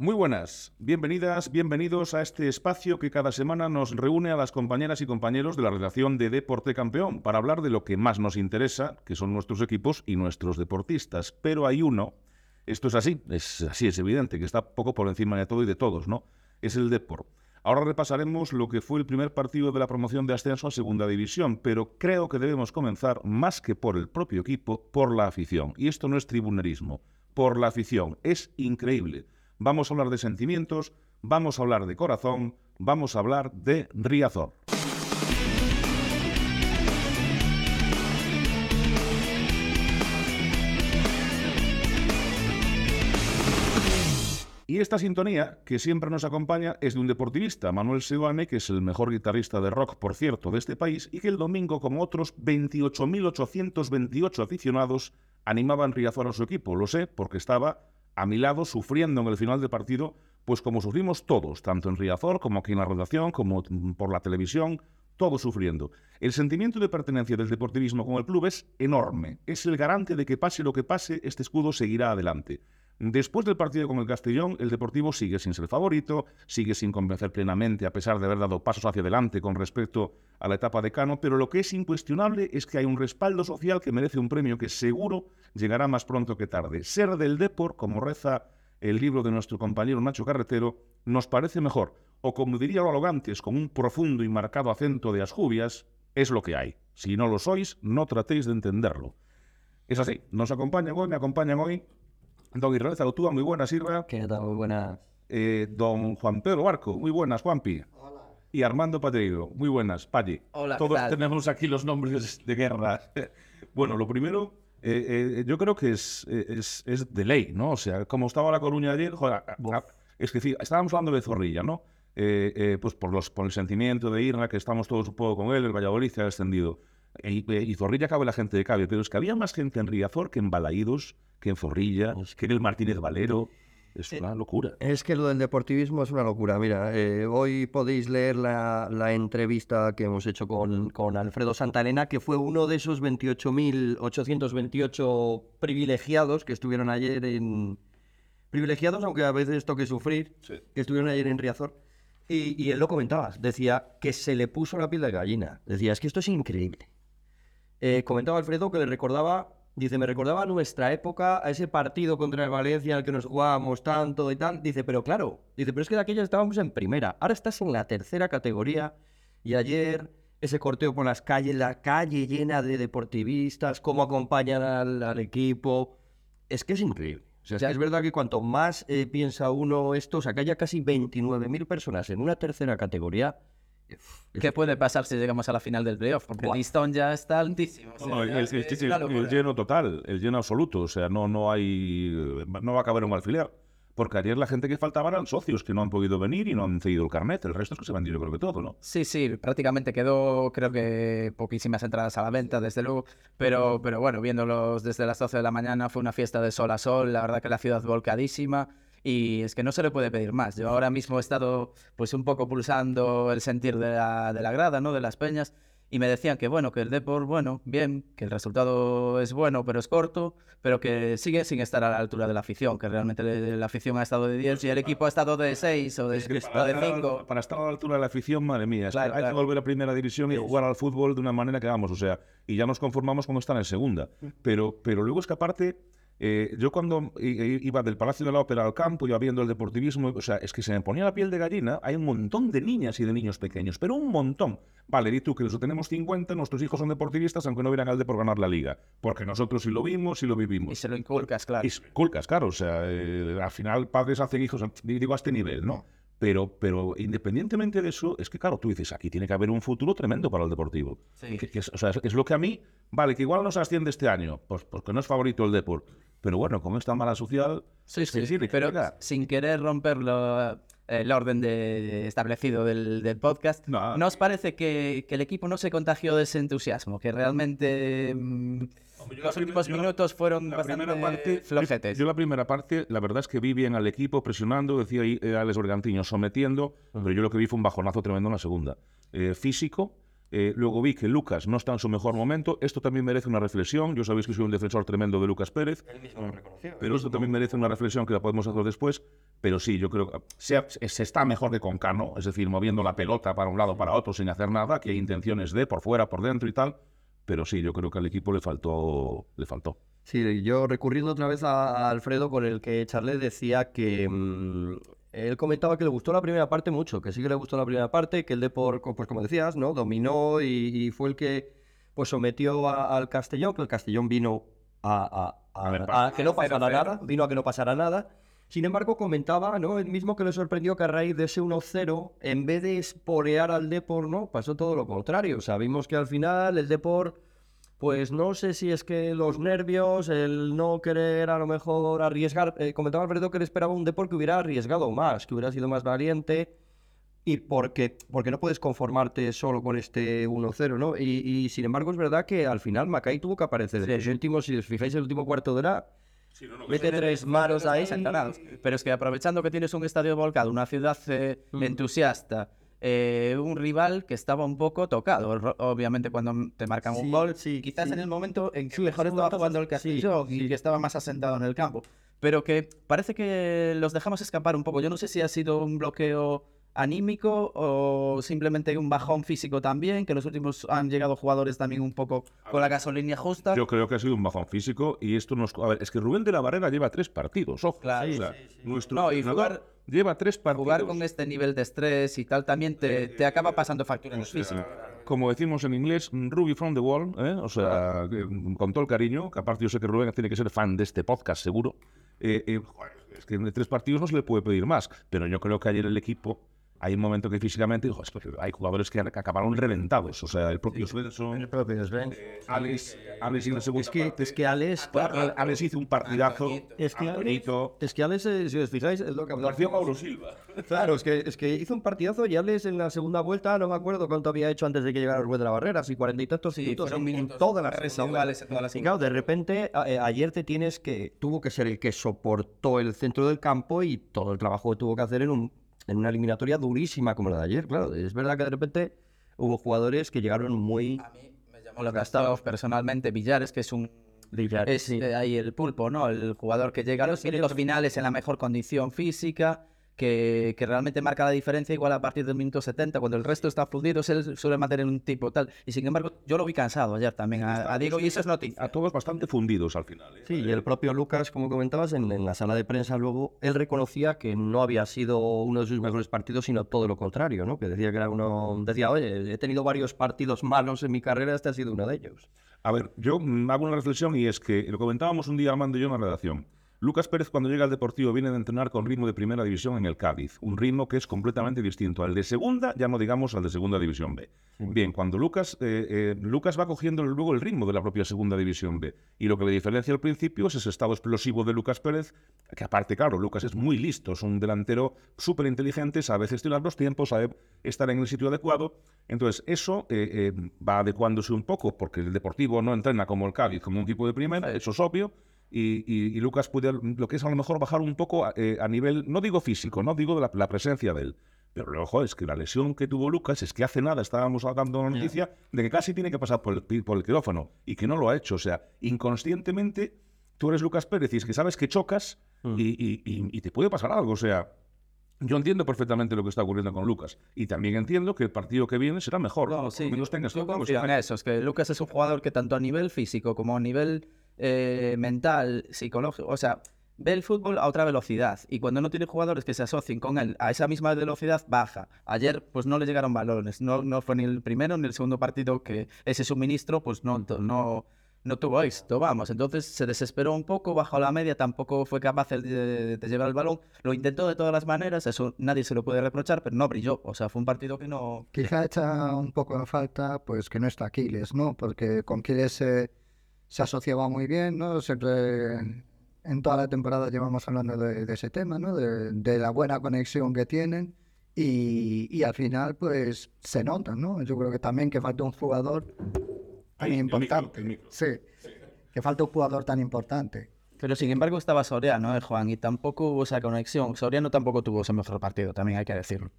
Muy buenas, bienvenidas, bienvenidos a este espacio que cada semana nos reúne a las compañeras y compañeros de la redacción de Deporte Campeón para hablar de lo que más nos interesa, que son nuestros equipos y nuestros deportistas. Pero hay uno, esto es así, es así, es evidente, que está poco por encima de todo y de todos, ¿no? Es el Deport. Ahora repasaremos lo que fue el primer partido de la promoción de ascenso a Segunda División, pero creo que debemos comenzar, más que por el propio equipo, por la afición. Y esto no es tribunerismo, por la afición. Es increíble vamos a hablar de sentimientos, vamos a hablar de corazón, vamos a hablar de Riazor. Y esta sintonía, que siempre nos acompaña, es de un deportivista, Manuel Sebane, que es el mejor guitarrista de rock, por cierto, de este país, y que el domingo, como otros 28.828 aficionados, animaban Riazor a su equipo. Lo sé, porque estaba a mi lado sufriendo en el final del partido, pues como sufrimos todos, tanto en Riazor como aquí en la redacción, como por la televisión, todos sufriendo. El sentimiento de pertenencia del deportivismo con el club es enorme. Es el garante de que pase lo que pase, este escudo seguirá adelante. Después del partido con el Castellón, el Deportivo sigue sin ser favorito, sigue sin convencer plenamente, a pesar de haber dado pasos hacia adelante con respecto a la etapa de Cano, pero lo que es incuestionable es que hay un respaldo social que merece un premio que seguro llegará más pronto que tarde. Ser del Depor, como reza el libro de nuestro compañero Nacho Carretero, nos parece mejor, o como diría Logantes, con un profundo y marcado acento de asjubias, es lo que hay. Si no lo sois, no tratéis de entenderlo. Es así, nos acompañan hoy, me acompañan hoy Don Israel Zarutúa, muy buenas, Irra. ¿Qué tal? Muy buenas. Eh, don Juan Pedro Barco, muy buenas, Juanpi. Hola. Y Armando Patreiro, muy buenas, Palli. Hola, Todos tenemos aquí los nombres de guerra. bueno, lo primero, eh, eh, yo creo que es, es, es, de ley, ¿no? O sea, como estaba la Coruña ayer, joder, es que estábamos hablando de Zorrilla, ¿no? pues por, los, por el sentimiento de Irra, que estamos todos un poco con él, el Valladolid se ha extendido. Y, Zorrilla cabe la gente de cabe, pero es que había más gente en Riazor que en Balaídos, que en Zorrilla, que en el Martínez Valero. Es una locura. Es que lo del deportivismo es una locura. Mira, eh, hoy podéis leer la, entrevista que hemos hecho con, con Alfredo Santalena, que fue uno de esos 28.828 privilegiados que estuvieron ayer en... Privilegiados, aunque a veces toque sufrir, que estuvieron ayer en Riazor. Y, y, él lo comentaba, decía que se le puso la piel de gallina. Decía, es que esto es increíble. Eh, comentaba Alfredo que le recordaba Dice, me recordaba nuestra época, a ese partido contra el Valencia al que nos jugábamos tanto y tal. Dice, pero claro, dice, pero es que de aquella estábamos en primera, ahora estás en la tercera categoría. Y ayer ese corteo por las calles, la calle llena de deportivistas, cómo acompañan al, equipo. Es que es increíble. O sea, es verdad que cuanto más eh, piensa uno esto, o sea, que haya casi 29.000 personas en una tercera categoría, ¿Qué puede pasar si llegamos a la final del playoff? Porque el listón ya está altísimo. el, lleno total, el lleno absoluto. O sea, no, no hay. No va a caber un alfiler. Porque ayer la gente que faltaba eran socios que no han podido venir y no han cedido el carnet. El resto es que se vendido, creo que todo, ¿no? Sí, sí, prácticamente quedó, creo que poquísimas entradas a la venta, desde luego. Pero, pero bueno, viéndolos desde las 12 de la mañana, fue una fiesta de sol a sol. La verdad que la ciudad volcadísima y es que no se le puede pedir más. Yo ahora mismo he estado pues un poco pulsando el sentir de la, de la grada, ¿no? De las peñas y me decían que bueno, que el Depor, bueno, bien, que el resultado es bueno, pero es corto, pero que sigue sin estar a la altura de la afición, que realmente la afición ha estado de 10 y el equipo ha estado de 6 o de 5. Para, estar a la altura de la afición, madre mía, hay que volver a primera división y jugar al fútbol de una manera que vamos, o sea, y ya nos conformamos cuando están en segunda. Mm. Pero, pero luego es que aparte eh, yo cuando iba del Palacio de la Ópera al campo, iba viendo el deportivismo, o sea, es que se me ponía la piel de gallina. Hay un montón de niñas y de niños pequeños, pero un montón. Vale, y tú que nosotros tenemos 50, nuestros hijos son deportivistas, aunque no vieran al de por ganar la liga. Porque nosotros sí lo vimos y lo vivimos. Y se lo inculcas, claro. Y se lo inculcas, claro. O sea, eh, al final padres hacen hijos, digo, a este nivel, ¿no? Pero, pero independientemente de eso, es que claro, tú dices, aquí tiene que haber un futuro tremendo para el deportivo. Sí. es, o sea, es, lo que a mí, vale, que igual no se asciende este año, pues porque no es favorito el deporte. Pero bueno, con esta mala social... Sí, sí, sí, pero sin querer romper el orden de, establecido del, podcast, no. ¿no os parece que, el equipo no se contagió de ese entusiasmo? Que realmente... Mm, los últimos minutos fueron bastante parte, flojetes. Yo, la primera parte, la verdad es que vi bien al equipo presionando, decía ahí Alex Organtiño sometiendo, pero yo lo que vi fue un bajonazo tremendo en la segunda. Eh, físico, Eh, luego vi que Lucas no está en su mejor momento. Esto también merece una reflexión. Yo sabéis que soy un defensor tremendo de Lucas Pérez. Él mismo lo reconoció. Pero esto también merece una reflexión que la podemos hacer después. Pero sí, yo creo que se, se está mejor que con Cano, es decir, moviendo la pelota para un lado para otro sin hacer nada, que hay intenciones de por fuera, por dentro y tal. Pero sí, yo creo que al equipo le faltó. Le faltó. Sí, yo recurriendo otra vez a, a Alfredo, con el que Charles decía que mm, él comentaba que le gustó la primera parte mucho, que sí que le gustó la primera parte, que el Depor, pues como decías, ¿no? Dominó y, y fue el que pues sometió a- al Castellón, que el Castellón vino a, a- a- que no pasara 0-0. nada, vino a que no pasara nada. Sin embargo, comentaba, ¿no? Él mismo que le sorprendió que a raíz de ese 1-0, en vez de esporear al Depor, ¿no? Pasó todo lo contrario. O sea, vimos que al final el Depor pues no sé si es que los nervios, el no querer a lo mejor arriesgar. eh, comentaba Alfredo que le esperaba un Depor que hubiera arriesgado más, que hubiera sido más valiente. Y porque, porque no puedes conformarte solo con este 1-0, ¿no? Y, y, sin embargo es verdad que al final Macay tuvo que aparecer. En los últimos, si os fijáis, el último cuarto de hora, mete tres manos ahí. Pero es que aprovechando que tienes un estadio volcado, una ciudad eh, entusiasta, eh, un rival que estaba un poco tocado, obviamente cuando te marcan Sí, un gol, sí, quizás sí. en el momento en que mejor estaba jugando el Castillo y que estaba más asentado en el campo. Pero que parece que los dejamos escapar un poco. Yo no sé si ha sido un bloqueo anímico o simplemente un bajón físico también, que en los últimos han llegado jugadores también un poco con la gasolina justa. Yo creo que ha sido un bajón físico y esto nos... A ver, es que Rubén de la Barrera lleva tres partidos, ojo. Claro. O sea, nuestro No, y jugar- lleva tres partidos. Jugar con este nivel de estrés y tal también te, te acaba pasando factura en el físico. Como decimos en inglés, Ruby from the wall, ¿eh? o sea, con todo el cariño, que aparte yo sé que Rubén tiene que ser fan de este podcast, seguro. Eh, eh, es que en tres partidos no se le puede pedir más, pero yo creo que ayer el equipo, hay un momento que físicamente, dijo, es que hay jugadores que, acabaron reventados, o sea, el propio Svensson, El propio Sven. Alex, Alex segunda Es que, parte. es que Alex, Claro, Alex hizo un partidazo. es que Alex, es que Alex, eh, si os fijáis, es lo que. García Mauro Silva. Claro, es que, es que hizo un partidazo y Alex en la segunda vuelta, no me acuerdo cuánto había hecho antes de que llegara Rubén de la Barrera, si cuarenta y tantos Sí, minutos en, todas las residuales en todas las Y claro, de repente, eh, ayer te tienes que, tuvo que ser el que soportó el centro del campo y todo el trabajo que tuvo que hacer en, un, en una eliminatoria durísima como la de ayer, claro. Es verdad que de repente hubo jugadores que llegaron muy... A mí me llamó lo que estado personalmente Villares, que es un Villares, es sí. eh, ahí el pulpo, ¿no? El jugador que llega a los minutos finales en la mejor condición física, que, que realmente marca la diferencia igual a partir del minuto 70, cuando el resto está fundido, él suele mantener un tipo tal. Y sin embargo, yo lo vi cansado ayer también a, a Diego y eso es noticia. A todos bastante fundidos al final. ¿eh? Sí, y el propio Lucas, como comentabas, en, en la sala de prensa luego, él reconocía que no había sido uno de sus mejores partidos, sino todo lo contrario, ¿no? Que decía que era uno... Decía, oye, he tenido varios partidos malos en mi carrera, este ha sido uno de ellos. A ver, yo hago una reflexión y es que lo comentábamos un día Armando y yo en la redacción. Lucas Pérez cuando llega al Deportivo viene de entrenar con ritmo de primera división en el Cádiz, un ritmo que es completamente distinto al de segunda, ya no digamos al de segunda división B. Bien, cuando Lucas, eh, eh, Lucas va cogiendo luego el ritmo de la propia segunda división B y lo que le diferencia al principio es ese estado explosivo de Lucas Pérez, que aparte, claro, Lucas es muy listo, es un delantero súper inteligente, sabe gestionar los tiempos, sabe estar en el sitio adecuado. Entonces, eso eh, eh, va adecuándose un poco, porque el Deportivo no entrena como el Cádiz, como un equipo de primera, eso es obvio. Y, y- y Lucas puede, lo que es a lo mejor bajar un poco eh, a nivel, no digo físico, no digo de la, la presencia de él. Pero luego es que la lesión que tuvo Lucas es que hace nada estábamos dando la noticia de que casi tiene que pasar por el, por el quirófano y que no lo ha hecho. O sea, inconscientemente tú eres Lucas Pérez y es que sabes que chocas y, y- y- te puede pasar algo. O sea, yo entiendo perfectamente lo que está ocurriendo con Lucas y también entiendo que el partido que viene será mejor. No, sí, menos tengas yo todo, confío en eso, es que Lucas es un jugador que tanto a nivel físico como a nivel eh, mental, psicológico, o sea, ve el fútbol a otra velocidad y cuando no tiene jugadores que se asocien con él a esa misma velocidad, baja. Ayer pues no le llegaron balones, no, no fue ni el primero ni el segundo partido que ese suministro pues no, no, no tuvo éxito, vamos. Entonces se desesperó un poco, bajó la media, tampoco fue capaz de, llevar el balón, lo intentó de todas las maneras, eso nadie se lo puede reprochar, pero no brilló, o sea, fue un partido que no... Quizá echa un poco de falta pues que no está Aquiles, ¿no? Porque con Aquiles se, se asociaba muy bien, ¿no? Siempre en toda la temporada llevamos hablando de, de ese tema, ¿no? De, de la buena conexión que tienen y, y al final pues se nota, ¿no? Yo creo que también que falta un jugador tan Ahí, el micro, importante. el micro. Sí, que falta un jugador tan importante. Pero sin embargo estaba Soriano, ¿eh, Juan? Y tampoco hubo esa conexión. Soriano tampoco tuvo ese mejor partido, también hay que decirlo.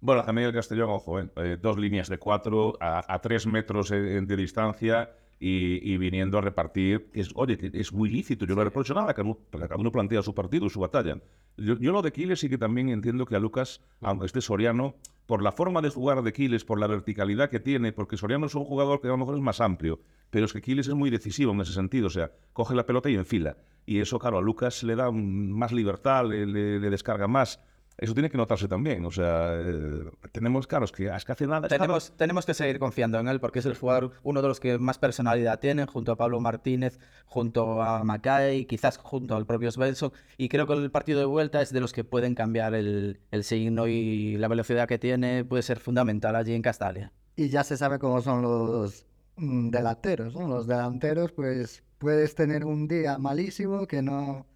Bueno, también el Castellón, ojo, eh, eh, dos líneas de cuatro a, a tres metros eh, de distancia y, y viniendo a repartir. Es, oye, es muy lícito, yo no reprocho nada, cada uno, cada uno plantea su partido, su batalla. Yo, yo lo de Quiles sí que también entiendo que a Lucas, aunque esté Soriano, por la forma de jugar de Quiles, por la verticalidad que tiene, porque Soriano es un jugador que a lo mejor es más amplio, pero es que Quiles es muy decisivo en ese sentido, o sea, coge la pelota y enfila. Y eso, claro, a Lucas le da un- más libertad, le, le- le descarga más. Eso tiene que notarse también. O sea, eh, tenemos, claro, es que, es que hace nada. estaba- Tenemos, tenemos que seguir confiando en él porque es el jugador, uno de los que más personalidad tiene, junto a Pablo Martínez, junto a Macay, quizás junto al propio Svensson. Y creo que el partido de vuelta es de los que pueden cambiar el, el signo y la velocidad que tiene puede ser fundamental allí en Castalia. Y ya se sabe cómo son los mm, delanteros, ¿no? Los delanteros, pues puedes tener un día malísimo que no...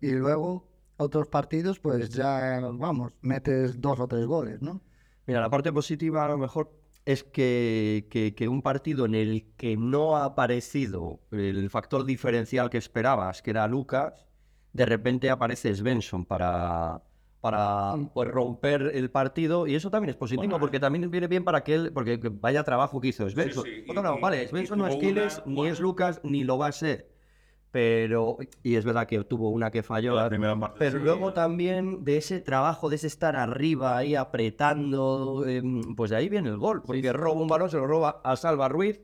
Y luego otros partidos, pues ya, vamos, metes dos o tres goles, ¿no? Mira, la parte positiva a lo mejor es que, que- que un partido en el que no ha aparecido el factor diferencial que esperabas, que era Lucas, de repente aparece Svensson para, para pues, romper el partido y eso también es positivo porque también viene bien para que él, porque que vaya trabajo que hizo Svensson. sí, y- Bueno, no, y- vale, Svensson no es Quiles, una- ni es Lucas, ni lo va a ser. Pero, y es verdad que tuvo una que falló. La primera parte, Pero sí. luego también de ese trabajo, de ese estar arriba ahí apretando, em, pues de ahí viene el gol. Porque roba un balón, se lo roba a Salva Ruiz,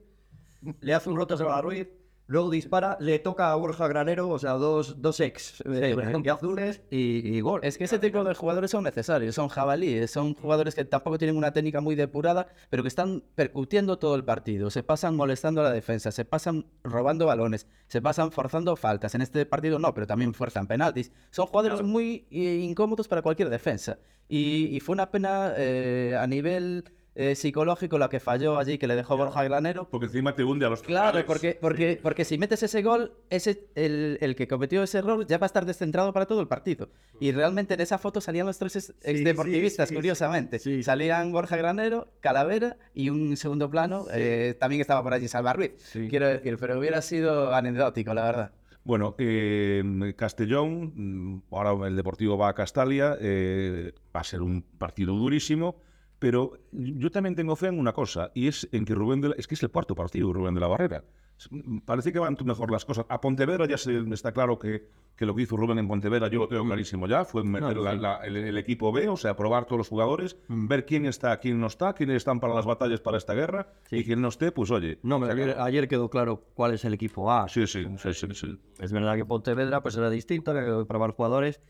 le hace un roto a Salva Ruiz, luego dispara, le toca a Borja Granero, o sea, dos, dos ex eh, azules y, y gol. Es que ese tipo de jugadores son necesarios, son jabalíes, son jugadores que tampoco tienen una técnica muy depurada, pero que están percutiendo todo el partido, se pasan molestando a la defensa, se pasan robando balones, se pasan forzando faltas. En este partido no, pero también fuerzan penaltis. Son jugadores muy eh, incómodos para cualquier defensa. Y, y fue una pena eh, a nivel eh, psicológico la que falló allí, que le dejó Borja Granero. Porque encima te hunde a los Claro, porque, porque, porque si metes ese gol, ese, el, el que cometió ese error ya va a estar descentrado para todo el partido. Y realmente en esa foto salían los tres ex- exdeportivistas, sí, sí, curiosamente. sí. Salían Borja Granero, Calavera y un segundo plano, eh, también estaba por allí Salva Ruiz. Quiero decir, pero hubiera sido anecdótico, la verdad. Bueno, eh, Castellón, mm, ahora el Deportivo va a Castalia, eh, va a ser un partido durísimo, pero yo también tengo fe en una cosa, y es en que Rubén de la, es que es el cuarto partido Rubén de la Barrera. Mm, Parece que van mejor las cosas. A Pontevedra ya se, está claro que, que lo que hizo Rubén en Pontevedra, yo lo tengo clarísimo ya, fue meter la- la- el, el equipo B, o sea, probar todos los jugadores, ver quién está, quién no está, quiénes están para las batallas para esta guerra, y quién no esté, pues oye. No, pero ayer, ayer quedó claro cuál es el equipo A. Sí, sí, sí, sí, sí. Es verdad que Pontevedra pues era distinto, había que probar jugadores.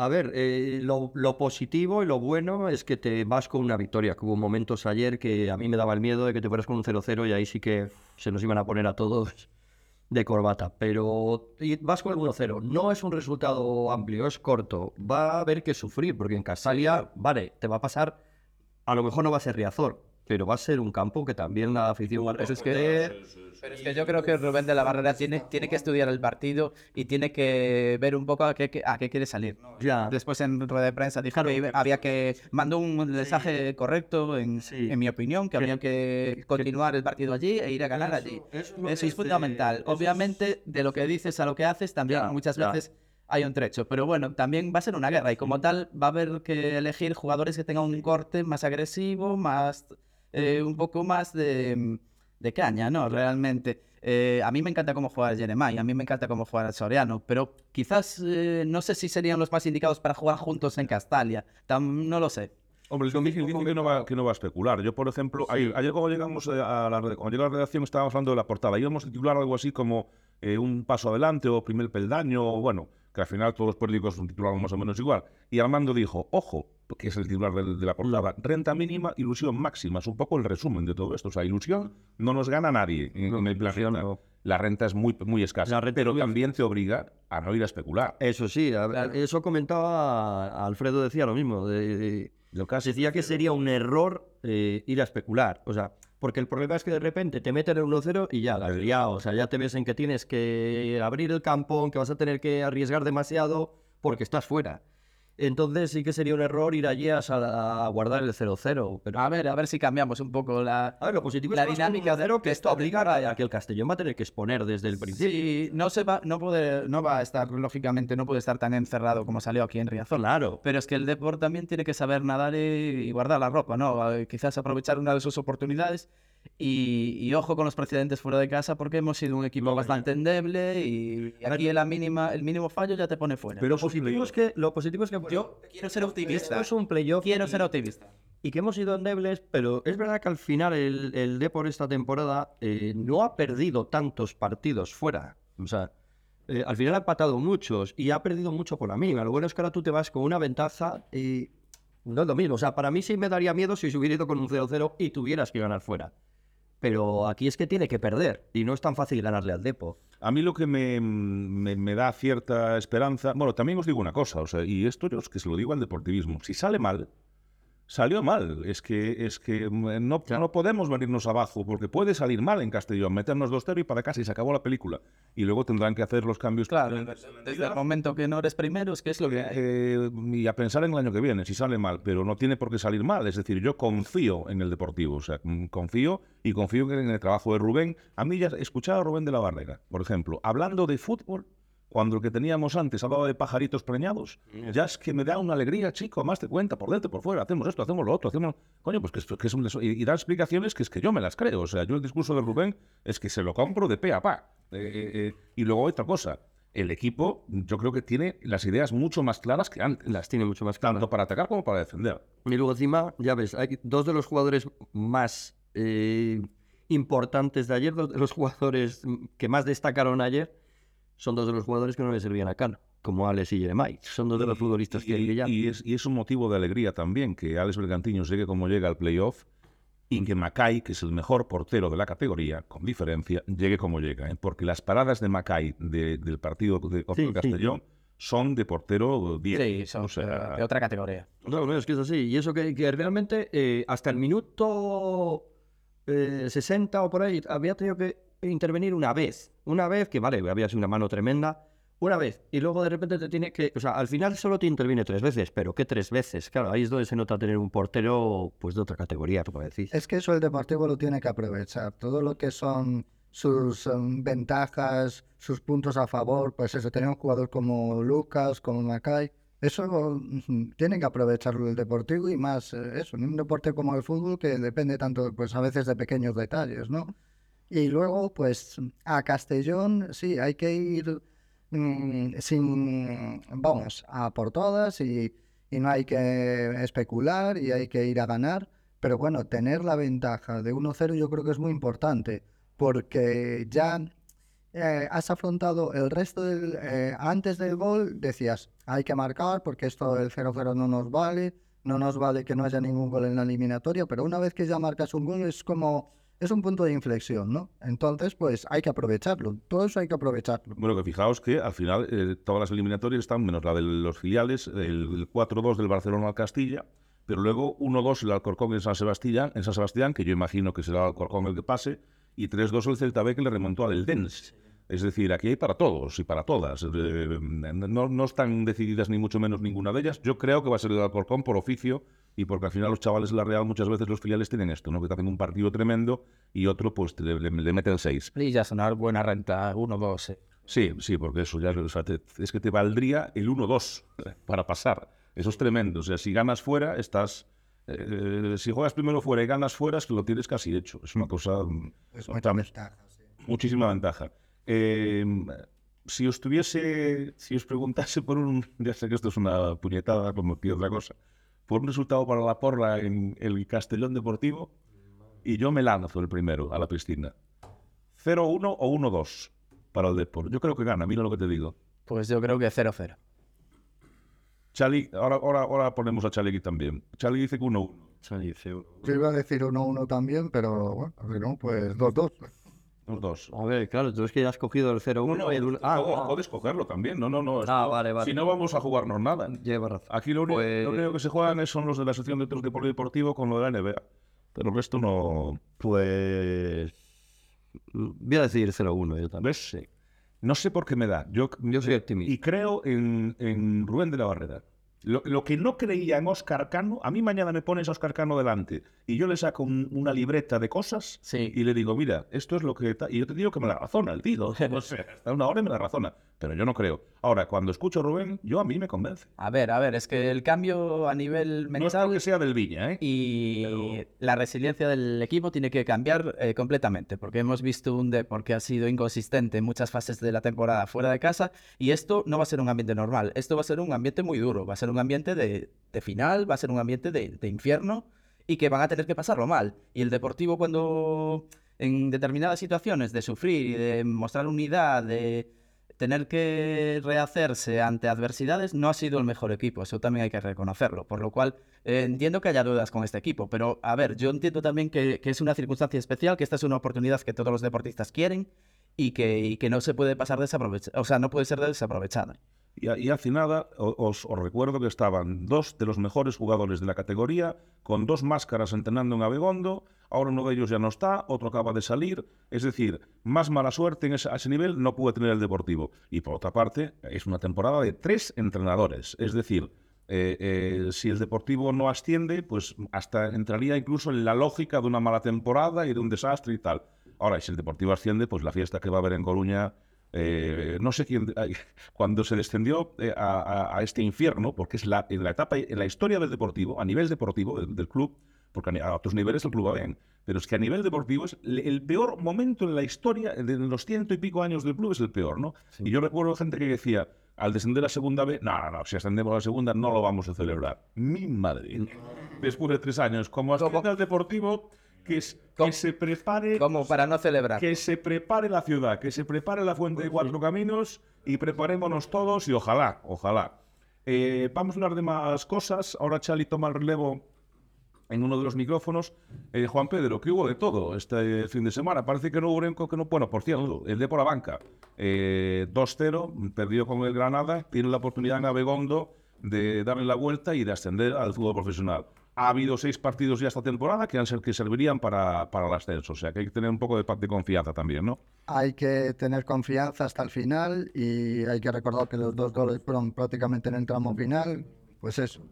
A ver, eh, lo, positivo y lo bueno es que te vas con una victoria, hubo momentos ayer que a mí me daba el miedo de que te fueras con un 0-0 y ahí sí que se nos iban a poner a todos de corbata. Pero vas con el 1-0. No es un resultado amplio, es corto. Va a haber que sufrir, porque en Castalia, vale, te va a pasar, a lo mejor no va a ser Riazor, pero va a ser un campo que también la afición va a Eso es que-. Pero es que yo creo que Rubén de la Barrera tiene, tiene que estudiar el partido y tiene que ver un poco a qué, a qué quiere salir. Ya. Después en rueda de prensa dijo que había que mandó un mensaje correcto en, Sí. en mi opinión que había que continuar el partido allí e ir a ganar allí. eso es lo Eso que es es, fundamental. eso Obviamente de lo que dices a lo que haces también Ya, muchas ya. veces hay un trecho, pero bueno, también va a ser una guerra y como tal va a haber que elegir jugadores que tengan un corte más agresivo, más eh, un poco más de, de caña, ¿no? Realmente. Eh, a mí me encanta cómo juega Jeremai, a mí me encanta cómo juega Soriano, pero quizás eh, no sé si serían los más indicados para jugar juntos en Castalia. Tam- no lo sé. Hombre, es que dice que no, va, que no va a especular. Yo, por ejemplo, ayer, ayer cuando llegamos eh, a la, cuando llegó a la redacción estábamos hablando de la portada. Íbamos a titular algo así como eh, un paso adelante o primer peldaño, o bueno, que al final todos los periódicos titulaban más o menos igual. Y Armando dijo, ojo, que es el titular de, la portada, renta mínima, ilusión máxima. Es un poco el resumen de todo esto. O sea, ilusión no nos gana nadie en, en el planeta. La renta es muy, muy escasa, pero también te obliga a no ir a especular. Eso sí, a- eso comentaba Alfredo, decía lo mismo. de- de- Lo que decía que sería un error eh, ir a especular. O sea, porque el problema es que de repente te meten en 1-0 y ya, la liado. O sea, ya te ves en que tienes que abrir el campo, en que vas a tener que arriesgar demasiado porque estás fuera. Entonces sí que sería un error ir allí a, a guardar el 0-0. Pero... A ver, a ver si cambiamos un poco la, A ver, lo positivo la es dinámica de- 0 que esto obliga a, a que el Castellón va a tener que exponer desde el principio. Sí, no se va, no puede, no va a estar, lógicamente, no puede estar tan encerrado como salió aquí en Riazor. Claro. Pero es que el Deport también tiene que saber nadar y, y guardar la ropa, ¿no? Quizás aprovechar una de sus oportunidades y, y ojo con los precedentes fuera de casa porque hemos sido un equipo bastante endeble y, y aquí la mínima, el mínimo fallo ya te pone fuera. Pero lo positivo es que, lo positivo es que yo quiero ser optimista. esto es un playoff Quiero y- ser optimista. y que hemos sido endebles, pero es verdad que al final el, el Depor esta temporada eh, no ha perdido tantos partidos fuera. O sea, eh, al final ha empatado muchos y ha perdido mucho por la mínima. Lo bueno es que ahora tú te vas con una ventaja y no es lo mismo. O sea, para mí sí me daría miedo si se hubiera ido con un 0-0 y tuvieras que ganar fuera. Pero aquí es que tiene que perder y no es tan fácil ganarle al Depor. A mí lo que me, me- me da cierta esperanza, bueno, también os digo una cosa, o sea, y esto yo es que se lo digo al deportivismo, si sale mal, salió mal, es que, es que mm, no, no podemos venirnos abajo, porque puede salir mal en Castellón, meternos 2-0 y para casa y se acabó la película, y luego tendrán que hacer los cambios. Claro, desde el momento que no eres primero, es que es lo que hay. Eh, y a pensar en el año que viene, si sale mal, pero no tiene por qué salir mal. Es decir, yo confío en el Deportivo, o sea, mm, confío y confío en el trabajo de Rubén. A mí ya escuchaba a Rubén de la Barrera, por ejemplo, hablando de fútbol, cuando el que teníamos antes hablaba de pajaritos preñados, ya es que me da una alegría, chico, más te cuenta, por dentro, por fuera, hacemos esto, hacemos lo otro, hacemos... Coño, pues que, es- que es un... Y, y da explicaciones que es que yo me las creo, o sea, yo el discurso de Rubén es que se lo compro de pe a pa. Eh, eh, eh, y luego otra cosa, el equipo yo creo que tiene las ideas mucho más claras que antes, Las tiene mucho más claras. tanto para atacar como para defender. Y luego encima, ya ves, hay dos de los jugadores más eh, importantes de ayer, dos de los jugadores que más destacaron ayer, son dos de los jugadores que no le servían a Cano, como Alex y Jeremai. Son dos de los futbolistas que, Y, que ya... y es, y es un motivo de alegría también que Alex Bergantiños llegue como llega al playoff y que Macay, que es el mejor portero de la categoría, con diferencia, llegue como llega. ¿eh? Porque las paradas de Macay de- del partido de Sí, el sí. Castellón son de portero 10. Sí, son o sea, de otra categoría. No, no, es que es así. Y eso que, que realmente eh, hasta el minuto eh, 60 o por ahí había tenido que intervenir una vez. Una vez que, vale, había sido una mano tremenda. Una vez. Y luego de repente te tiene que... O sea, al final solo te interviene tres veces. Pero ¿qué tres veces? Claro, ahí es donde se nota tener un portero pues de otra categoría, como decís. Es que eso el Deportivo lo tiene que aprovechar. Todo lo que son sus em, ventajas, sus puntos a favor, pues eso, tener un jugador como Lucas, como Macay, eso tiene que aprovecharlo el Deportivo y más eh, eso, en un deporte como el fútbol que depende tanto, pues a veces de pequeños detalles, ¿no? Y luego, pues a Castellón, sí, hay que ir mm, sin, vamos, a por todas y, y no hay que especular y hay que ir a ganar. Pero bueno, tener la ventaja de 1-0 yo creo que es muy importante porque ya eh, has afrontado el resto del... eh, antes del gol decías, hay que marcar porque esto del 0-0 no nos vale, no nos vale que no haya ningún gol en la eliminatoria, pero una vez que ya marcas un gol es como... Es un punto de inflexión, ¿no? Entonces, pues hay que aprovecharlo. Todo eso hay que aprovecharlo. Bueno, que fijaos que al final eh, todas las eliminatorias están, menos la de los filiales, el 4-2 del Barcelona al Castilla, pero luego 1-2 el Alcorcón en San Sebastián, en San Sebastián, que yo imagino que será el Alcorcón el que pase, y 3-2 el Celta B que le remontó al Eldense. Es decir, aquí hay para todos y para todas. Eh, no, no están decididas ni mucho menos ninguna de ellas. Yo creo que va a ser el Alcorcón por oficio y porque al final los chavales de la Real muchas veces los filiales tienen esto, ¿no? que te hacen un partido tremendo y otro pues te- le, le meten seis. Y ya sonar buena renta, 1-2. eh. Sí, sí, porque eso ya o sea, te- es que te valdría el 1-2 para pasar. Eso es tremendo. O sea, si ganas fuera, estás. eh, si juegas primero fuera y ganas fuera, es que lo tienes casi hecho. Es una cosa. mm, Es mucha ventaja, sí. muchísima ventaja. Eh, si os tuviese. Si os preguntase por un. Ya sé que esto es una puñetada como que otra cosa. Por un resultado para la porra en el Castellón Deportivo, y yo me lanzo el primero a la piscina. 0-1 o 1-2 para el Depor. Yo creo que gana, mira lo que te digo. Pues yo creo que 0-0. Chali, ahora, ahora, ahora ponemos a Chali aquí también. Chali dice que 1-1. Yo iba a decir 1-1 también, pero bueno, si no, pues 2-2. Los dos. A ver, claro, tú es que ya has cogido el 0-1 y el 1... Ah, ah, puedes cogerlo también. No, no, no. Ah, vale, vale. Si no vamos a jugarnos nada. lleva razón. Aquí lo único, Pues- lo único que se juegan son los de la sección de tiro deportivo con lo de la NBA. Pero el resto no. Pues... Voy a decir 0-1 yo también. ¿Ves? Sí. No sé por qué me da. Yo, Yo soy optimista. y creo en, en Rubén de la Barrera. Lo, lo que no creía en Oscar Cano, a mí mañana me pones a Oscar Cano delante y yo le saco un- una libreta de cosas Sí. y le digo, mira, esto es lo que... ta-". Y yo te digo que me la razona el tío. No sé, hasta una hora y me la razona. Pero yo no creo. Ahora, cuando escucho a Rubén, yo a mí me convence. A ver, a ver, es que el cambio a nivel No es mental porque sea del Viña, ¿eh? y la resiliencia del equipo tiene que cambiar eh, completamente, porque hemos visto un Depor que ha sido inconsistente en muchas fases de la temporada fuera de casa y esto no va a ser un ambiente normal, esto va a ser un ambiente muy duro, va a ser un ambiente de, de final, va a ser un ambiente de, de infierno y que van a tener que pasarlo mal. Y el Deportivo cuando en determinadas situaciones de sufrir y de mostrar unidad, de tener que rehacerse ante adversidades no ha sido el mejor equipo, eso también hay que reconocerlo, por lo cual eh, entiendo que haya dudas con este equipo, pero a ver, yo entiendo también que, que es una circunstancia especial, que esta es una oportunidad que todos los deportistas quieren y que, y que no se puede pasar desaprovechada, o sea, no puede ser desaprovechada. Y, y hace nada os recuerdo que estaban dos de los mejores jugadores de la categoría, con dos máscaras entrenando en Abegondo, ahora uno de ellos ya no está, otro acaba de salir, es decir, más mala suerte en ese, a ese nivel no puede tener el Deportivo. Y por otra parte, es una temporada de tres entrenadores, es decir, eh, eh, si el Deportivo no asciende, pues hasta entraría incluso en la lógica de una mala temporada y de un desastre y tal. Ahora, si el Deportivo asciende, pues la fiesta que va a haber en Coruña eh, no sé quién, cuando se descendió eh, a, a- a este infierno, porque es la, en la etapa, en la historia del deportivo, a nivel deportivo del, del club, porque a, otros niveles el club va bien, pero es que a nivel deportivo es el peor momento en la historia, de los ciento y pico años del club es el peor, ¿no? Y yo recuerdo gente que decía, al descender a segunda B, no, no, no, si ascendemos a la segunda no lo vamos a celebrar. Mi madre. Después de tres años, como asciende al deportivo, que, es, que se prepare Como para no celebrar. que se prepare la ciudad, que se prepare la fuente de cuatro caminos y preparémonos todos y ojalá, ojalá. Eh, vamos a hablar de más cosas. Ahora Chali toma el relevo en uno de los micrófonos. Eh, Juan Pedro, que hubo de todo este fin de semana. Parece que no hubo que no. Bueno, por cierto, el de por la banca. Eh, 2-0, perdió con el Granada. Tiene la oportunidad en Abegondo de darle la vuelta y de ascender al fútbol profesional. Ha habido seis partidos ya esta temporada que, han que servirían para, para el ascenso. O sea que hay que tener un poco de, de confianza también, ¿no? Hay que tener confianza hasta el final y hay que recordar que los dos goles fueron prácticamente en el tramo final. Pues eso,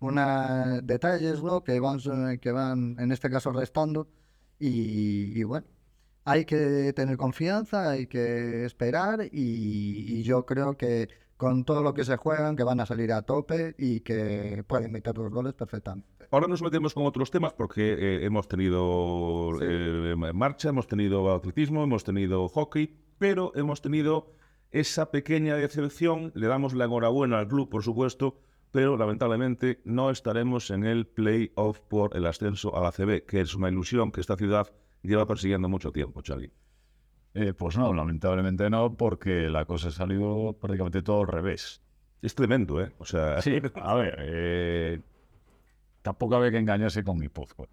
una detalles que, van, que van en este caso restando y, y bueno, hay que tener confianza, hay que esperar y, y yo creo que con todo lo que se juegan que van a salir a tope y que pueden meter los goles perfectamente. Ahora nos metemos con otros temas porque eh, hemos tenido eh, marcha, hemos tenido atletismo, hemos tenido hockey, pero hemos tenido esa pequeña decepción. Le damos la enhorabuena al club, por supuesto, pero lamentablemente no estaremos en el playoff por el ascenso a la CB, que es una ilusión que esta ciudad lleva persiguiendo mucho tiempo, Charlie. Eh, pues no, lamentablemente no, porque la cosa ha salido prácticamente todo al revés. Es tremendo, ¿eh? O sea, Sí, a ver, eh, tampoco había que engañarse con Guipúzcoa.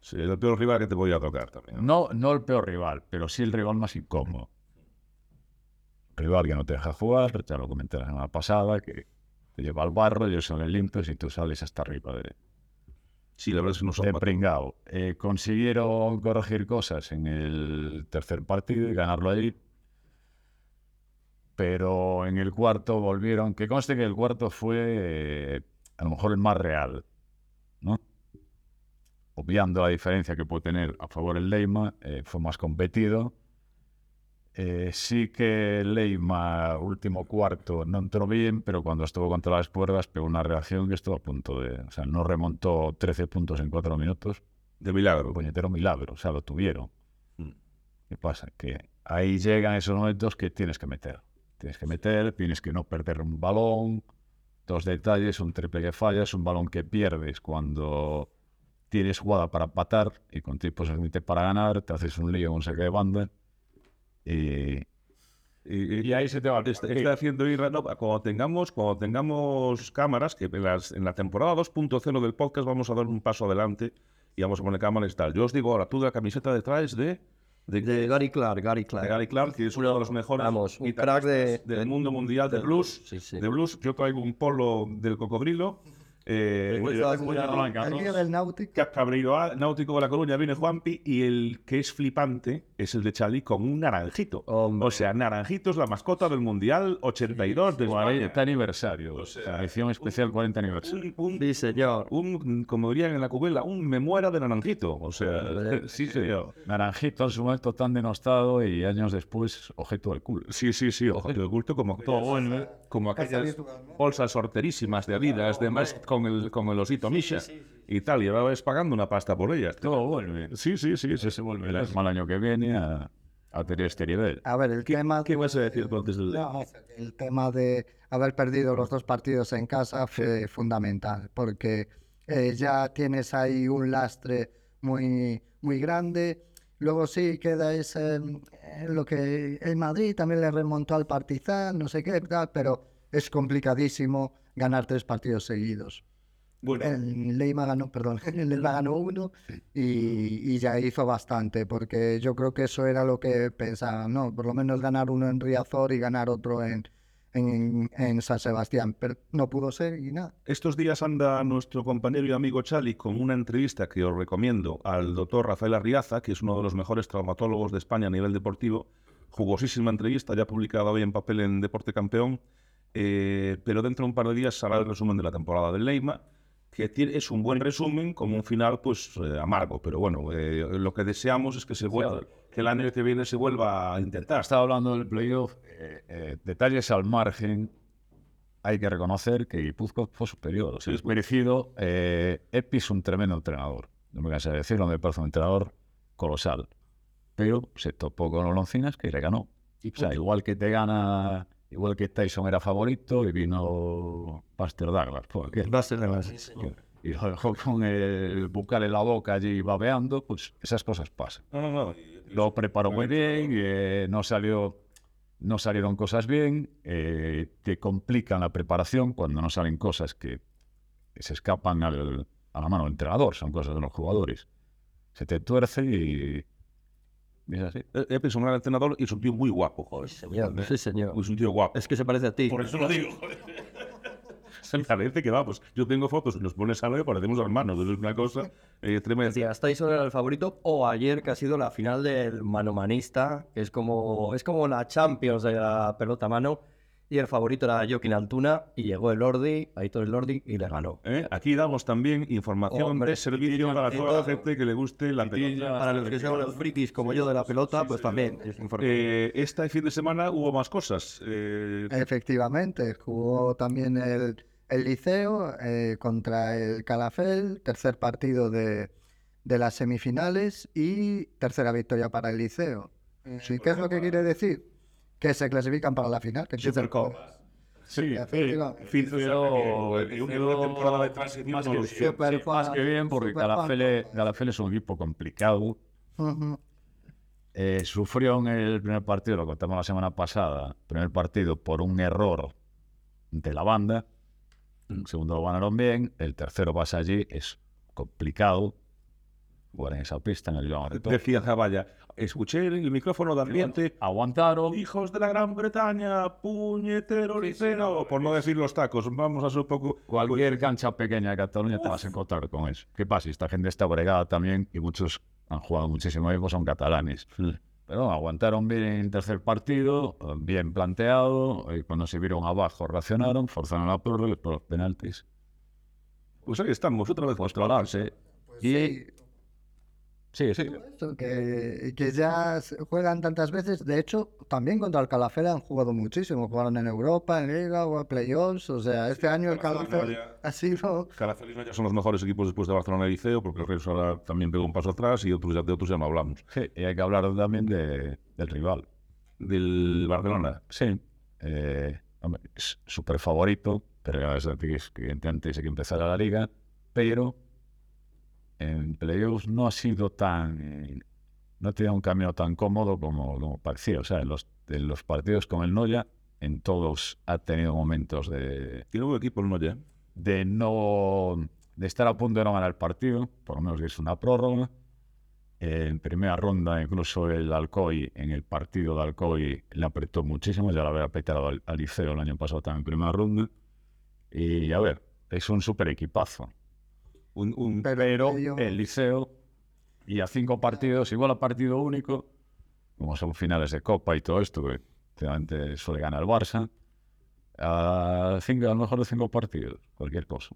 sí, es el peor rival que te voy a tocar también. No, no el peor rival, pero sí el rival más incómodo. Rival que no te deja jugar, ya lo comenté la semana pasada, que te lleva al barro, ellos son el limpios y tú sales hasta arriba de, Sí, la verdad es que no son de pringao. Eh, consiguieron corregir cosas en el tercer partido y ganarlo allí. Pero en el cuarto volvieron. Que conste que el cuarto fue eh, a lo mejor el más real. Obviando la diferencia que puede tener a favor el Leima, eh, fue más competido. Eh, sí que el Leima, último cuarto, no entró bien, pero cuando estuvo contra las cuerdas pegó una reacción que estuvo a punto de. O sea, no remontó 13 puntos en 4 minutos. de milagro. Puñetero milagro, o sea, lo tuvieron. Mm. ¿Qué pasa? Que ahí llegan esos momentos que tienes que meter. Tienes que meter, tienes que no perder un balón. Dos detalles, un triple que fallas, un balón que pierdes cuando tienes jugada para empatar y con tiempos límite para ganar, te haces un lío, un saque de banda y, Y, y ahí se te va el está, está haciendo Irra, no, cuando tengamos cuando tengamos cámaras que en, las- en la temporada 2.0 del podcast vamos a dar un paso adelante y vamos a poner cámaras y tal. Yo os digo ahora tú de la camiseta detrás de de, De Gary Clark, Gary Clark. de Gary Clark que es uno de los mejores Vamos, un crack de- del mundo mundial de blues Sí, sí. de blues. Yo traigo un polo del cocodrilo Eh, eh, de eh, El del Náutico. Cabreiro Náutico de la Coruña viene Juanpi y el que es flipante es el de Chali con un naranjito. Hombre. O sea, Naranjito es la mascota del Mundial 82 de España. 40 aniversario. O sea, edición especial 40 aniversario. Un, un- Sí, señor. un, como dirían en la cubela, un me muera de naranjito. O sea, sí, señor. Naranjito en su momento tan denostado y años después objeto del culo. Sí, sí, sí, objeto de culto como todo bueno, como aquellas bolsas sorterísimas de Adidas, demás con el, con el osito Misha y tal, llevabas pagando una pasta por ellas. Todo vuelve. Sí, sí, sí, sí. Se vuelve el mal año que viene a, a tener este nivel. A ver, el tema. ¿Qué vas a decir antes del No, el tema de haber perdido los dos partidos en casa fue fundamental, porque eh, ya tienes ahí un lastre muy, muy grande. Luego sí queda ese, eh, lo que el Madrid también le remontó al Partizan, no sé qué, tal, pero es complicadísimo ganar tres partidos seguidos. Bueno, El Leima ganó, perdón, el Leima ganó uno y, y ya hizo bastante, porque yo creo que eso era lo que pensaban, ¿no? Por lo menos ganar uno en Riazor y ganar otro en, en, en San Sebastián, pero no pudo ser y nada. estos días anda nuestro compañero y amigo Chali con una entrevista que os recomiendo al doctor Rafael Arriaza, que es uno de los mejores traumatólogos de España a nivel deportivo. Jugosísima entrevista, ya publicada hoy en papel en Deporte Campeón. Eh, pero dentro de un par de días saldrá el resumen de la temporada del Leima, que tiene- es un buen resumen con un final pues eh, amargo. Pero bueno, eh, lo que deseamos es que se vuelva, que el año que viene se vuelva a intentar. Estaba hablando del playoff. eh, eh, detalles al margen. Hay que reconocer que Guipúzcoa fue superior. O sea, es merecido. Eh, Epi es un tremendo entrenador. No me cansé de decirlo, me parece un entrenador colosal. Pero se topó con Oloncinas que le ganó. O sea, igual que te gana, igual que Tyson era favorito y vino Pastor Douglas. pues, a ser de más, sí, señor. y lo dejó con el bucal en la boca allí babeando, pues esas cosas pasan. No, no, no. Lo preparó muy bien, eh, no salió, no salieron cosas bien, eh, te complican la preparación cuando no salen cosas que, se escapan al- a la mano del entrenador, son cosas de los jugadores. Se te tuerce y es así. Eh, Epi es un gran entrenador y es un tío muy guapo, joder. Señor, sí, señor. Es un tío guapo. Es que se parece a ti. Por eso lo digo. Se me parece que vamos. Yo tengo fotos y nos pones a ver parecemos hermanos. Es una cosa eh, tremenda. Tyson era el favorito o ayer que ha sido la final del manomanista, que es como, es como la Champions de la pelota mano, y el favorito era Joaquín Antuna, y llegó el Lordi, ahí todo el Lordi, y le ganó. ¿Eh? Aquí damos también información Hombre, de servicio para toda la gente que le guste la pelota. Para los que sean los frikis como yo de la pelota, pues también. es información. Eh, este fin de semana hubo más cosas. Eh, Efectivamente, jugó también el, el Liceo eh, contra el Calafel, tercer partido de, de las semifinales y tercera victoria para el Liceo. Sí, ¿Qué es lo que quiere decir? Que se clasifican para la final. Que Supercopa. Sí, eh, una temporada de transición. más que, sí, más que bien, porque fan. Galafele es un equipo complicado. Eh, sufrió en el primer partido, lo contamos la semana pasada, primer partido por un error de la banda. El segundo lo ganaron bien, el tercero pasa allí, es complicado jugar en esa pista en el Joan. Decía Zavalla, escuché el micrófono de ambiente. Aguantaron, Hijos de la Gran Bretaña, puñetero liceo. Por no decir los tacos, vamos a ser un poco. cualquier cancha pequeña de Cataluña te vas a encontrar con eso. ¿Qué pasa? Esta gente está bregada también y muchos han jugado muchísimo tiempo, son catalanes. Pero aguantaron bien el tercer partido, bien planteado, y cuando se vieron abajo reaccionaron, forzaron la prórroga por los penaltis. Pues ahí estamos, otra vez. Pues tragarse. Pues Y sí, sí, que, que ya juegan tantas veces. De hecho, también contra el Calafel han jugado muchísimo. Jugaron en Europa, en Liga o en Playoffs. O sea, este año el Calafel ha sido... Caracelismo ya son los mejores equipos después de Barcelona y Liceo, porque el Reus ahora también pegó un paso atrás y otros ya, de otros ya no hablamos. Sí, y hay que hablar también de- del rival. Del Barcelona. Sí. Eh, hombre, es súper favorito, pero ya es antes que antes de que empezara la liga, pero en playoffs no ha sido tan... eh, no ha tenido un camino tan cómodo como, como parecía. O sea, en los, en los partidos con el Noya, en todos ha tenido momentos de, Tiene un equipo el Noya. de no de estar a punto de no ganar el partido, por lo menos que es una prórroga. En primera ronda, incluso el Alcoy, en el partido de Alcoy, le apretó muchísimo, ya lo había apretado al, al Liceo el año pasado también en primera ronda. Y a ver, es un super equipazo. Un, un- Pero, el Liceo, y a cinco partidos, igual a partido único, como son finales de Copa y todo esto, que últimamente suele ganar el Barça, a, cinco, a lo mejor de cinco partidos, cualquier cosa.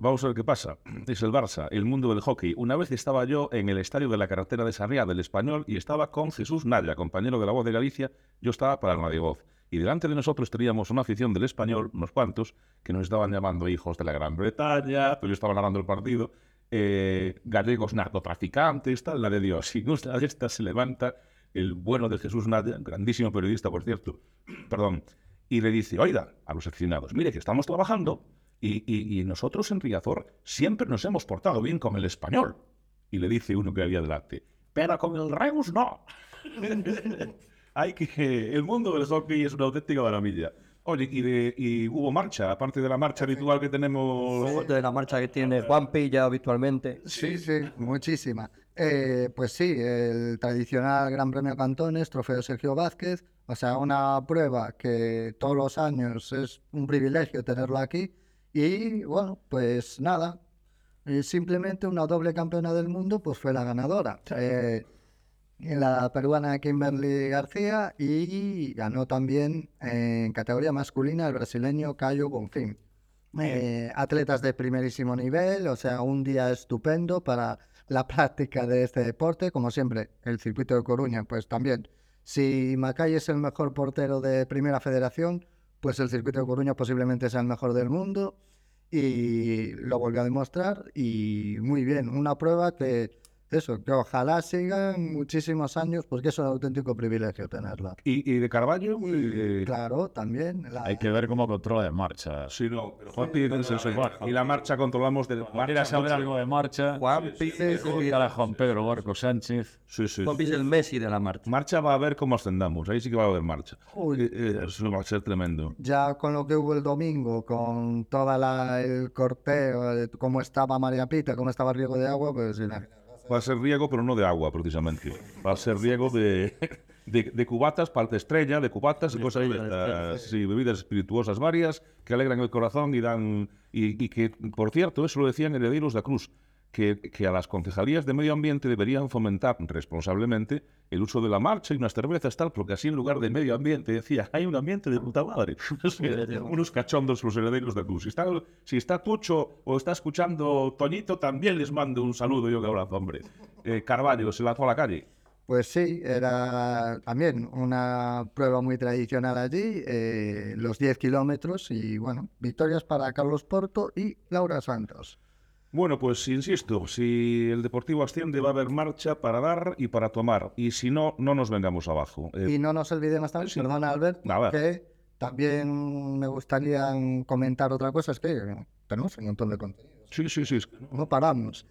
Vamos a ver qué pasa. Es el Barça, el mundo del hockey. Una vez estaba yo en el estadio de la carretera de Sarriá del Español y estaba con Jesús Naya, compañero de la voz de Galicia. Yo estaba para el Radio Voz. Y delante de nosotros teníamos una afición del Español, unos cuantos, que nos estaban llamando hijos de la Gran Bretaña, pero yo estaba narrando el partido, eh, gallegos narcotraficantes, tal, la de Dios. Y una de estas se levanta el bueno de Jesús Naya, grandísimo periodista, por cierto, perdón, y le dice, oiga, a los aficionados, mire que estamos trabajando y, y- y nosotros en Riazor siempre nos hemos portado bien con el español. Y le dice uno que había delante, pero con el Reus no. Hay que... El mundo del hockey es una auténtica maravilla. Oye, y, de- y hubo marcha, aparte de la marcha habitual que tenemos... De la marcha que tiene Juanpi ya habitualmente. Sí, sí, muchísima. Eh, pues sí, el tradicional Gran Premio Cantones, Trofeo Sergio Vázquez, o sea, una prueba que todos los años es un privilegio tenerlo aquí. Y bueno, pues nada, eh, simplemente una doble campeona del mundo, pues fue la ganadora. Eh, la peruana Kimberly García y ganó también eh, en categoría masculina el brasileño Caio Bonfim. Eh, atletas de primerísimo nivel, o sea, un día estupendo para la práctica de este deporte, como siempre, el circuito de Coruña, pues también. Si Macay es el mejor portero de primera federación, pues el circuito de Coruña posiblemente sea el mejor del mundo y lo volvió a demostrar y muy bien, una prueba que eso, que ojalá sigan muchísimos años porque es un auténtico privilegio tenerla. Y, y de Carballo... eh, Claro, también. la- Hay que ver cómo controla de marcha. Sí, no, pero Juanpi es el segundo. Y la marcha controlamos de ¿Quieres marcha. saber algo de marcha? Juanpi, Pregúntale a Juan Pedro Barco Sánchez. Sí, sí. Juanpi es el Messi de la marcha. Marcha va a ver cómo ascendamos. Ahí sí que va a haber marcha. Uy. Eh, eh, Eso va a ser tremendo. ya con lo que hubo el domingo, con todo el corteo, de cómo estaba María Pita, cómo estaba el riego de agua, pues imagínate. Va a ser riego, pero no de agua, precisamente. Va a ser riego de, de, de cubatas, parte estrella, de cubatas y cosas estas. Sí, bebidas espirituosas varias que alegran el corazón y dan. Y, y que, por cierto, eso lo decían herederos de la Cruz, que, que a las concejalías de medio ambiente deberían fomentar responsablemente el uso de la marcha y unas cervezas, tal, porque así en lugar de medio ambiente decía, hay un ambiente de puta madre. Unos cachondos los herederos de Cruz. Si está, si está Tucho o está escuchando Toñito, también les mando un saludo y un abrazo, hombre. Eh, Carvalho se lanzó a la calle. Pues sí, era también una prueba muy tradicional allí, eh, los 10 kilómetros y bueno, victorias para Carlos Porto y Laura Santos. Bueno, pues insisto, si el Deportivo asciende va a haber marcha para dar y para tomar. Y si no, no nos vengamos abajo. Eh, Y no nos olvidemos también, perdona Albert, Nada. que también me gustaría comentar otra cosa, es que tenemos un montón de contenido. sí, sí, sí. es que no. no paramos.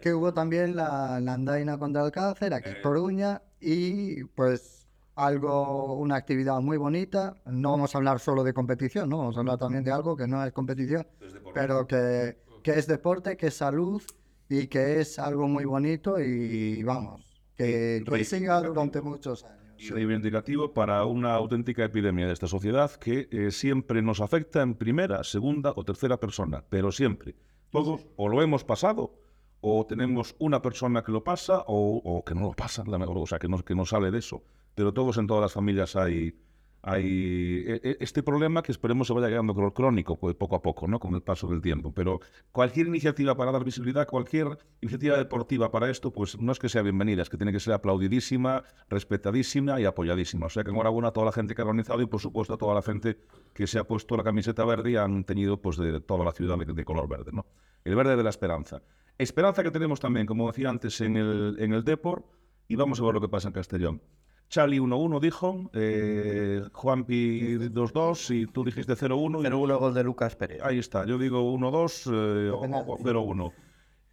Que hubo también la, la andaina contra el cáncer aquí en Coruña y pues algo, una actividad muy bonita. No vamos a hablar solo de competición, ¿no? Vamos a hablar también de algo que no es competición, pero que, que es deporte, que es salud y que es algo muy bonito y vamos, que, que siga durante muchos años. y reivindicativo para una auténtica epidemia de esta sociedad que eh, siempre nos afecta en primera, segunda o tercera persona, pero siempre. Todos o lo hemos pasado o tenemos una persona que lo pasa o, o que no lo pasa, o sea, que no, que no sale de eso. Pero todos en todas las familias hay, hay e- e- este problema que esperemos se vaya quedando crónico pues, poco a poco, ¿no? con el paso del tiempo. Pero cualquier iniciativa para dar visibilidad, cualquier iniciativa deportiva para esto, pues no es que sea bienvenida, es que tiene que ser aplaudidísima, respetadísima y apoyadísima. O sea que enhorabuena a toda la gente que ha organizado y por supuesto a toda la gente que se ha puesto la camiseta verde y han tenido pues de toda la ciudad de, de color verde, ¿no? El verde de la esperanza. Esperanza que tenemos también, como decía antes, en el, en el Depor y vamos a ver lo que pasa en Castellón. Charlie 1-1 dijo, eh, Juanpi 2-2 y tú dijiste 0-1. y- 0-1 gol de Lucas Pérez. Ahí está, yo digo 1-2 eh, o- penalti. o 0-1.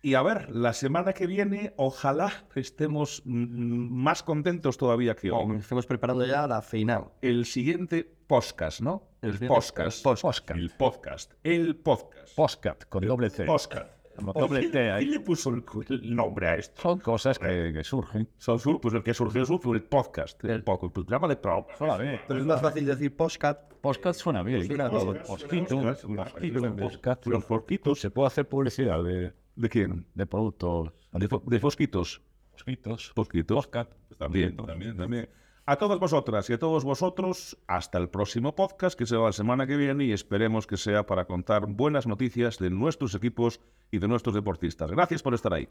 Y a ver, la semana que viene, ojalá estemos más contentos todavía que hoy. Estamos preparando ya la final. El siguiente podcast, ¿no? El podcast. podcast. Podcast. El podcast. El podcast. Postcat, con doble C. Podcast. Doble T ahí. ¿Quién le puso el, el nombre a esto? Son cosas que, que surgen. Son sur- pues el que surgió su fue el podcast. El podcast. Pues llámale pro. Suena bien. Pero es más fácil decir postcat. Podcast suena bien. Suena bien. Posquito, posquito, podcast. Los fosquitos. Se puede hacer publicidad de, ¿De quién? de productos. De, de fosquitos. Posquitos. Fosquitos. Podcast. También, también, también. A todas vosotras y a todos vosotros, hasta el próximo podcast que será la semana que viene y esperemos que sea para contar buenas noticias de nuestros equipos y de nuestros deportistas. Gracias por estar ahí.